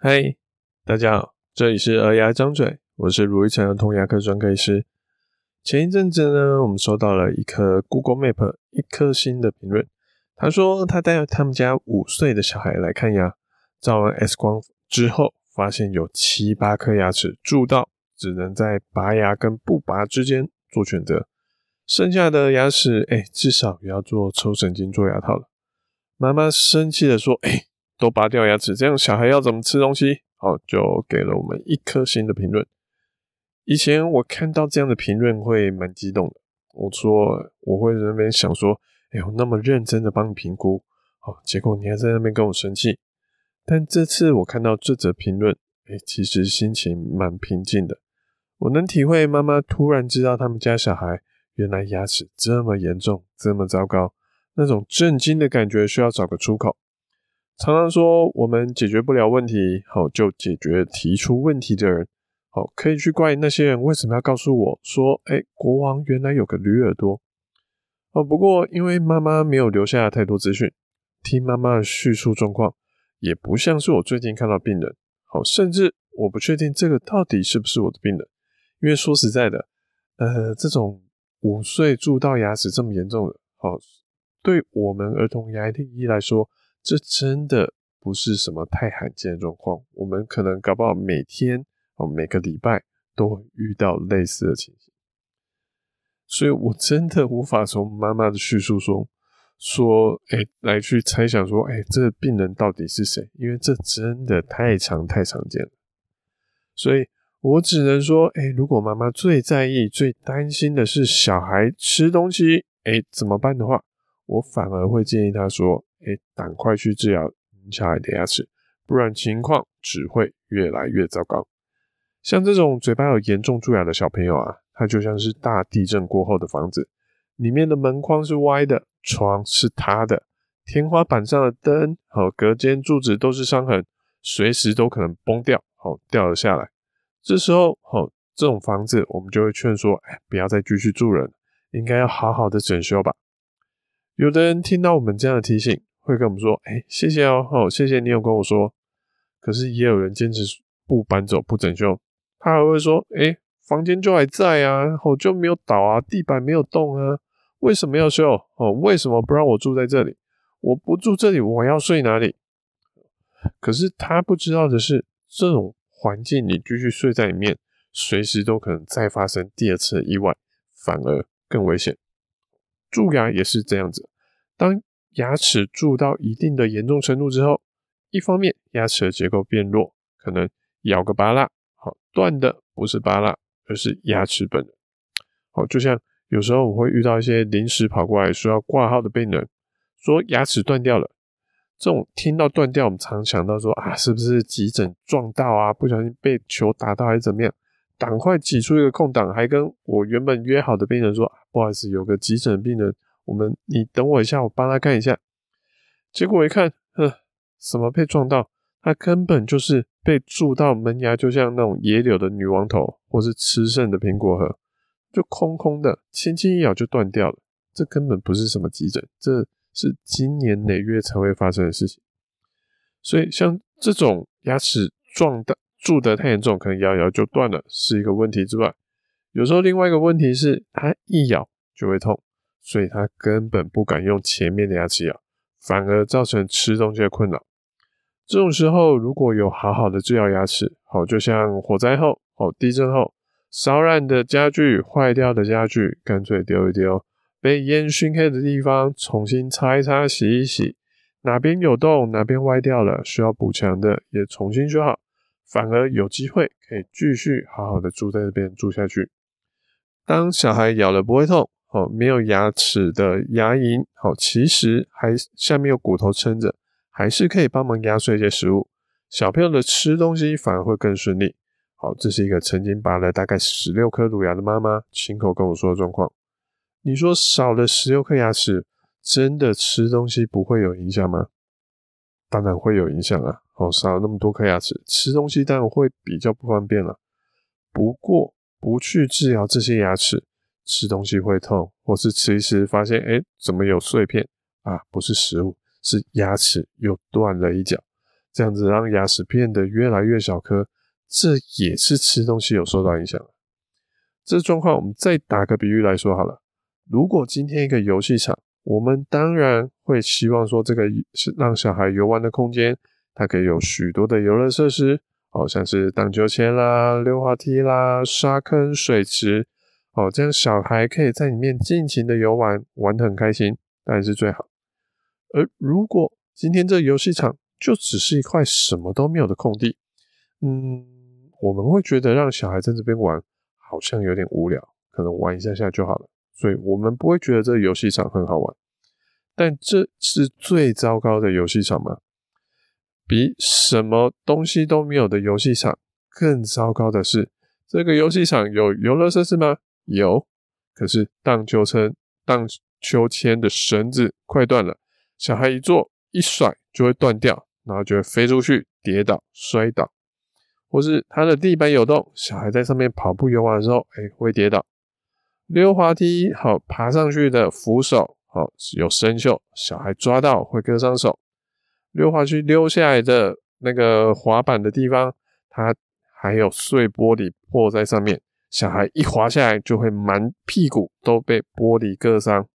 嗨大家好，这里是儿牙张嘴，我是卢玉成儿童牙科专科医师。前一阵子呢，我们收到了一颗 Google Map 一颗星的评论，他说他带他们家五岁的小孩来看牙，照完 X 光之后，发现有七八颗牙齿蛀到，只能在拔牙跟不拔之间做选择，剩下的牙齿，哎，至少也要做抽神经做牙套了。妈妈生气的说，哎。都拔掉牙齿，这样小孩要怎么吃东西？好，就给了我们一颗星的评论。以前我看到这样的评论会蛮激动的，我说我会在那边想说，哎，我那么认真的帮你评估，好，结果你还在那边跟我生气。但这次我看到这则评论，哎，其实心情蛮平静的。我能体会妈妈突然知道他们家小孩原来牙齿这么严重，这么糟糕，那种震惊的感觉，需要找个出口。常常说我们解决不了问题，好，就解决提出问题的人，好，可以去怪那些人为什么要告诉我说，哎，国王原来有个驴耳朵，哦，不过因为妈妈没有留下太多资讯，听妈妈叙述状况，也不像是我最近看到病人，好，甚至我不确定这个到底是不是我的病人，因为说实在的，呃，这种五岁蛀到牙齿这么严重的，好，对我们儿童牙医来说。这真的不是什么太罕见的状况，我们可能搞不好每天哦，每个礼拜都会遇到类似的情形，所以我真的无法从妈妈的叙述中说，哎，来去猜想说，哎，这个病人到底是谁？因为这真的太常太常见了，所以我只能说，哎，如果妈妈最在意、最担心的是小孩吃东西，哎，怎么办的话，我反而会建议她说。哎，赶快去治疗小孩的牙齿，不然情况只会越来越糟糕。像这种嘴巴有严重蛀牙的小朋友啊，他就像是大地震过后的房子，里面的门框是歪的，窗是塌的，天花板上的灯和隔间柱子都是伤痕，随时都可能崩掉，好掉了下来。这时候，好这种房子，我们就会劝说，哎，不要再继续住了，应该要好好的整修吧。有的人听到我们这样的提醒，会跟我们说：“哎、欸，谢谢哦，好、哦，谢谢你有跟我说。”可是也有人坚持不搬走、不整修，他还会说：“哎、房间就还在啊，哦，就没有倒啊，地板没有动啊，为什么要修？哦，为什么不让我住在这里？我不住这里，我要睡哪里？”可是他不知道的是，这种环境你继续睡在里面，随时都可能再发生第二次的意外，反而更危险。蛀牙也是这样子，当牙齿蛀到一定的严重程度之后，一方面牙齿的结构变弱，可能咬个拔拉，好，断的不是拔拉，而是牙齿本人。好，就像有时候我会遇到一些临时跑过来说要挂号的病人，说牙齿断掉了，这种听到断掉，我们常想到说啊，是不是急诊撞到啊，不小心被球打到还是怎么样？赶快挤出一个空档，还跟我原本约好的病人说，不好意思，有个急诊病人。我们，你等我一下，我帮他看一下。结果一看，呵，什么被撞到？他根本就是被蛀到门牙，就像那种野柳的女王头，或是吃剩的苹果核，就空空的，轻轻一咬就断掉了。这根本不是什么急诊，这是经年累月才会发生的事情。所以，像这种牙齿撞的蛀得太严重，可能咬咬就断了，是一个问题之外，有时候另外一个问题是，它一咬就会痛。所以他根本不敢用前面的牙齿咬，反而造成吃东西的困扰。这种时候，如果有好好的治疗牙齿，好，就像火灾后、好地震后，烧烂的家具、坏掉的家具，干脆丢一丢；被烟熏黑的地方，重新擦一擦、洗一洗；哪边有洞、哪边歪掉了，需要补强的，也重新修好，反而有机会可以继续好好的住在这边住下去。当小孩咬了不会痛。哦，没有牙齿的牙龈，好，其实还下面有骨头撑着，还是可以帮忙压碎一些食物。小朋友的吃东西反而会更顺利。好，这是一个曾经拔了大概十六颗乳牙的妈妈亲口跟我说的状况。你说少了十六颗牙齿，真的吃东西不会有影响吗？当然会有影响啊！哦，少了那么多颗牙齿，吃东西当然会比较不方便了。不过不去治疗这些牙齿。吃东西会痛，或是吃一吃发现，哎，怎么有碎片啊？不是食物，是牙齿又断了一角。这样子让牙齿变得越来越小颗，这也是吃东西有受到影响。这状况我们再打个比喻来说好了，如果今天一个游戏场，我们当然会希望说这个是让小孩游玩的空间，它可以有许多的游乐设施，好像是荡秋千啦、溜滑梯啦、沙坑、水池，哦，这样小孩可以在里面尽情的游玩，玩得很开心，当然是最好。而如果今天这游戏场就只是一块什么都没有的空地，嗯，我们会觉得让小孩在这边玩。好像有点无聊，可能玩一下下就好了，所以我们不会觉得这游戏场很好玩。但这是最糟糕的游戏场吗？比什么东西都没有的游戏场更糟糕的是，这个游戏场有游乐设施吗？有，可是荡秋千、荡秋千的绳子快断了，小孩一坐一甩就会断掉，然后就会飞出去，跌倒摔倒。或是它的地板有洞，小孩在上面跑步游玩的时候，哎、会跌倒。溜滑梯好，爬上去的扶手好，有生锈，小孩抓到会割伤手。溜滑梯溜下来的那个滑板的地方，它还有碎玻璃破在上面，小孩一滑下来就会满屁股都被玻璃割伤。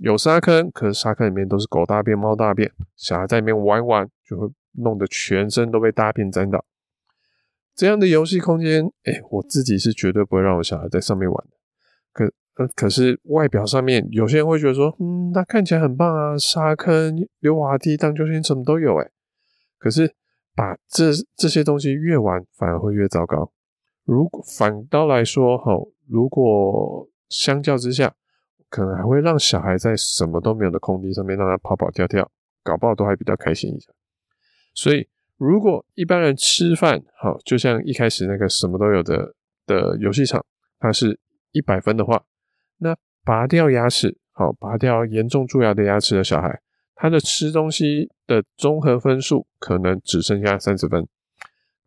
有沙坑，可是沙坑里面都是狗大便、猫大便，小孩在里面玩玩就会弄得全身都被大便沾到。这样的游戏空间，哎、我自己是绝对不会让我小孩在上面玩的。可，可是外表上面，有些人会觉得说，嗯，那看起来很棒啊，沙坑、溜滑梯、荡秋千，什么都有，哎。可是把这这些东西越玩，反而会越糟糕。如果反倒来说，齁，如果相较之下，可能还会让小孩在什么都没有的空地上面让他跑跑跳跳，搞不好都还比较开心一下。所以。如果一般人吃饭，好，就像一开始那个什么都有的的游戏场，它是一百分的话，那拔掉牙齿，好，拔掉严重蛀牙的牙齿的小孩，他的吃东西的综合分数可能只剩下三十分。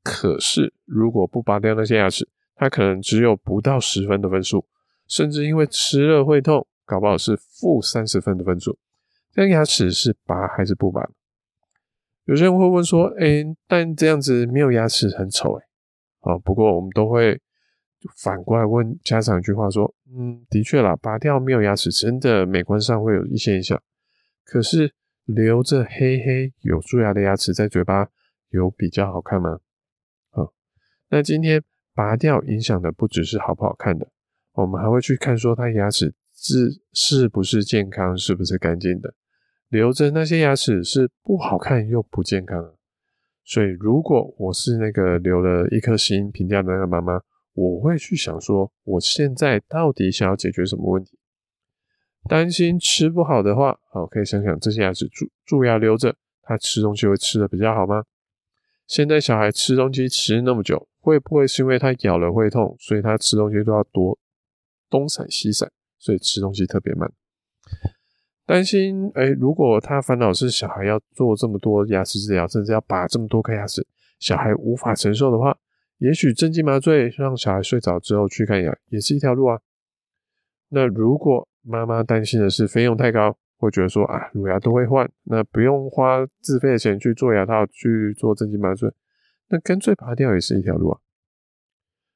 可是如果不拔掉那些牙齿，他可能只有不到十分的分数，甚至因为吃了会痛，搞不好是负三十分的分数。这样牙齿是拔还是不拔？有些人会问说：“哎、但这样子没有牙齿很丑哎。”啊，不过我们都会反过来问家长一句话说：“嗯，的确啦，拔掉没有牙齿，真的美观上会有一些影响。可是留着黑黑有蛀牙的牙齿在嘴巴，有比较好看吗？”那今天拔掉影响的不只是好不好看的，我们还会去看说他牙齿是是不是健康，是不是干净的。留着那些牙齿是不好看又不健康，所以如果我是那个留了一颗星评价的那个妈妈，我会去想说，我现在到底想要解决什么问题？担心吃不好的话，好，可以想想这些牙齿蛀蛀牙留着，他吃东西会吃得比较好吗？现在小孩吃东西吃那么久，会不会是因为他咬了会痛，所以他吃东西都要多东闪西闪，所以吃东西特别慢？担心，哎，如果他烦恼是小孩要做这么多牙齿治疗，甚至要拔这么多颗牙齿，小孩无法承受的话，也许镇静麻醉让小孩睡着之后去看牙，也是一条路啊。那如果妈妈担心的是费用太高，会觉得说啊，乳牙都会换，那不用花自费的钱去做牙套去做镇静麻醉，那干脆拔掉也是一条路啊。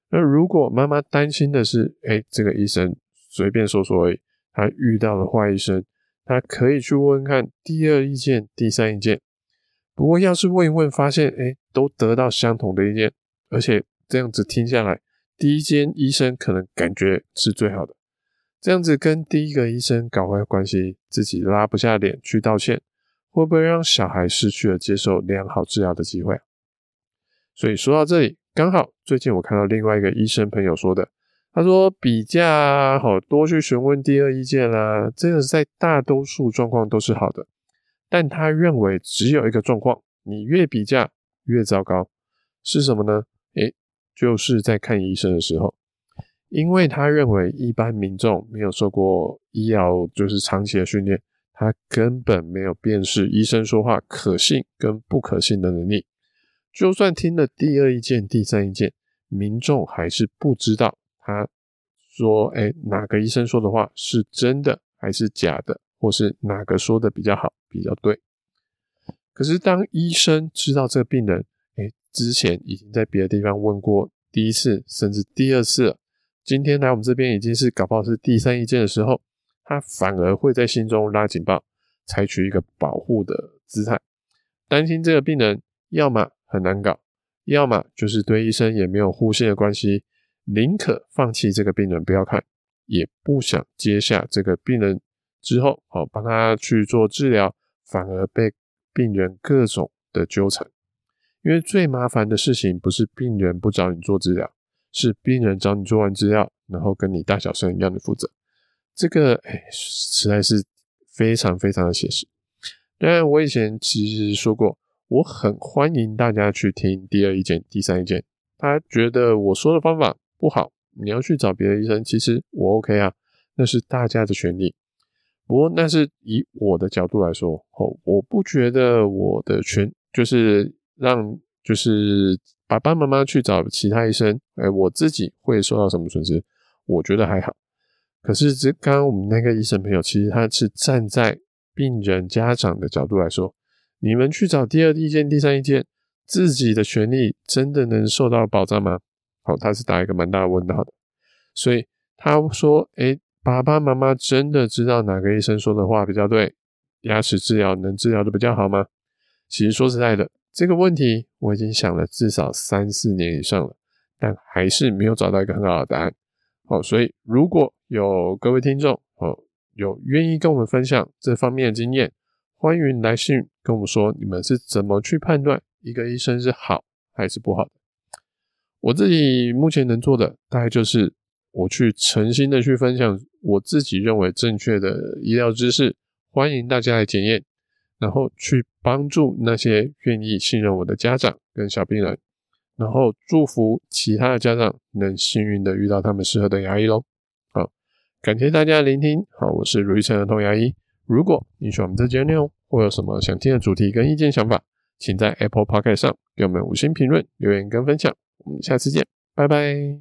那如果妈妈担心的是，哎，这个医生随便说说而已，他遇到了坏医生。他可以去问问看第二意见、第三意见。不过，要是问一问，发现哎，都得到相同的意见，而且这样子听下来，第一间医生可能感觉是最好的。这样子跟第一个医生搞坏关系，自己拉不下脸去道歉，会不会让小孩失去了接受良好治疗的机会？所以说到这里，刚好最近我看到另外一个医生朋友说的。他说：“比价好多去询问第二意见啦，这个在大多数状况都是好的。但他认为只有一个状况，你越比价越糟糕，是什么呢？诶，就是在看医生的时候，因为他认为一般民众没有受过医疗就是长期的训练，他根本没有辨识医生说话可信跟不可信的能力。就算听了第二意见、第三意见，民众还是不知道。”他说：“哎，哪个医生说的话是真的还是假的，或是哪个说的比较好、比较对？可是当医生知道这个病人，哎，之前已经在别的地方问过第一次，甚至第二次了，今天来我们这边已经是搞不好是第三意见的时候，他反而会在心中拉警报，采取一个保护的姿态，担心这个病人要么很难搞，要么就是对医生也没有互信的关系，宁可放弃这个病人不要看，也不想接下这个病人之后，好帮他去做治疗，反而被病人各种的纠缠。因为最麻烦的事情不是病人不找你做治疗，是病人找你做完治疗，然后跟你大小声一样的负责。这个哎，实在是非常非常的写实。当然，我以前其实说过，我很欢迎大家去听第二意见、第三意见。他觉得我说的方法不好，你要去找别的医生，其实我 OK 啊，那是大家的权利。不过，那是以我的角度来说，哦，我不觉得我的权就是让就是爸爸妈妈去找其他医生，哎，我自己会受到什么损失？我觉得还好。可是，这刚刚我们那个医生朋友，其实他是站在病人家长的角度来说，你们去找第二意见、第三意见，自己的权利真的能受到保障吗？好，他是打一个蛮大的问号的。所以他说：“诶，爸爸妈妈真的知道哪个医生说的话比较对，牙齿治疗能治疗的比较好吗？”其实说实在的，这个问题我已经想了至少三四年以上了，但还是没有找到一个很好的答案。好，所以如果有各位听众，哦，有愿意跟我们分享这方面的经验，欢迎来信跟我们说，你们是怎么去判断一个医生是好还是不好的。我自己目前能做的，大概就是我去诚心的去分享我自己认为正确的医疗知识，欢迎大家来检验，然后去帮助那些愿意信任我的家长跟小病人，然后祝福其他的家长能幸运的遇到他们适合的牙医喽。好感谢大家聆听，好，我是如意成儿童牙医。如果你喜欢我们这节内容，或有什么想听的主题跟意见想法，请在 Apple p o c k e t 上给我们五星评论、留言跟分享。我们下次见，拜拜。